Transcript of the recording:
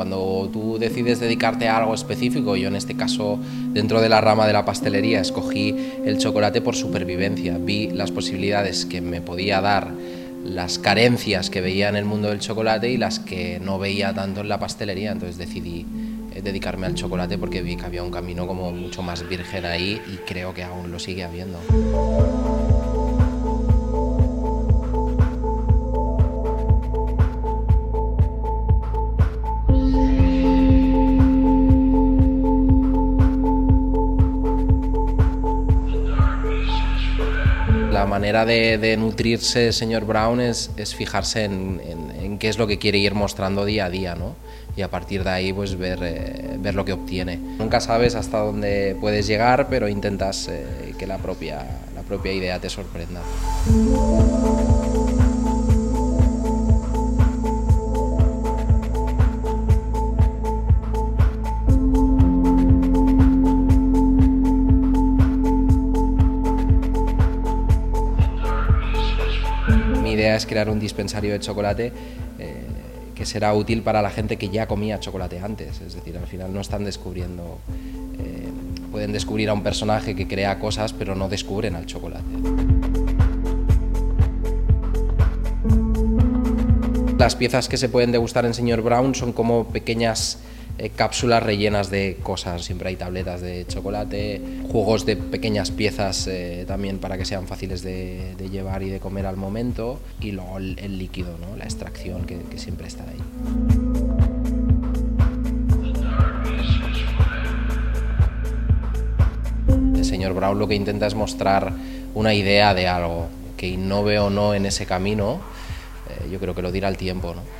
Cuando tú decides dedicarte a algo específico, yo en este caso dentro de la rama de la pastelería escogí el chocolate por supervivencia, vi las posibilidades que me podía dar las carencias que veía en el mundo del chocolate y las que no veía tanto en la pastelería, entonces decidí eh, dedicarme al chocolate porque vi que había un camino como mucho más virgen ahí y creo que aún lo sigue habiendo. La manera de, nutrirse, señor Brown, es, fijarse en, qué es lo que quiere ir mostrando día a día, ¿no? Y a partir de ahí, pues ver, eh, ver lo que obtiene. Nunca sabes hasta dónde puedes llegar, pero intentas eh, que la propia, la propia idea te sorprenda. Idea es crear un dispensario de chocolate eh, que será útil para la gente que ya comía chocolate antes. Es decir, al final no están descubriendo, eh, pueden descubrir a un personaje que crea cosas, pero no descubren al chocolate. Las piezas que se pueden degustar en Señor Brown son como pequeñas eh, cápsulas rellenas de cosas, siempre hay tabletas de chocolate, juegos de pequeñas piezas eh, también para que sean fáciles de, llevar y de comer al momento, y luego el, líquido, ¿no? la extracción que, siempre está ahí. El señor Brown lo que intenta es mostrar una idea de algo, que innove o no en ese camino, eh, yo creo que lo dirá el tiempo. ¿no?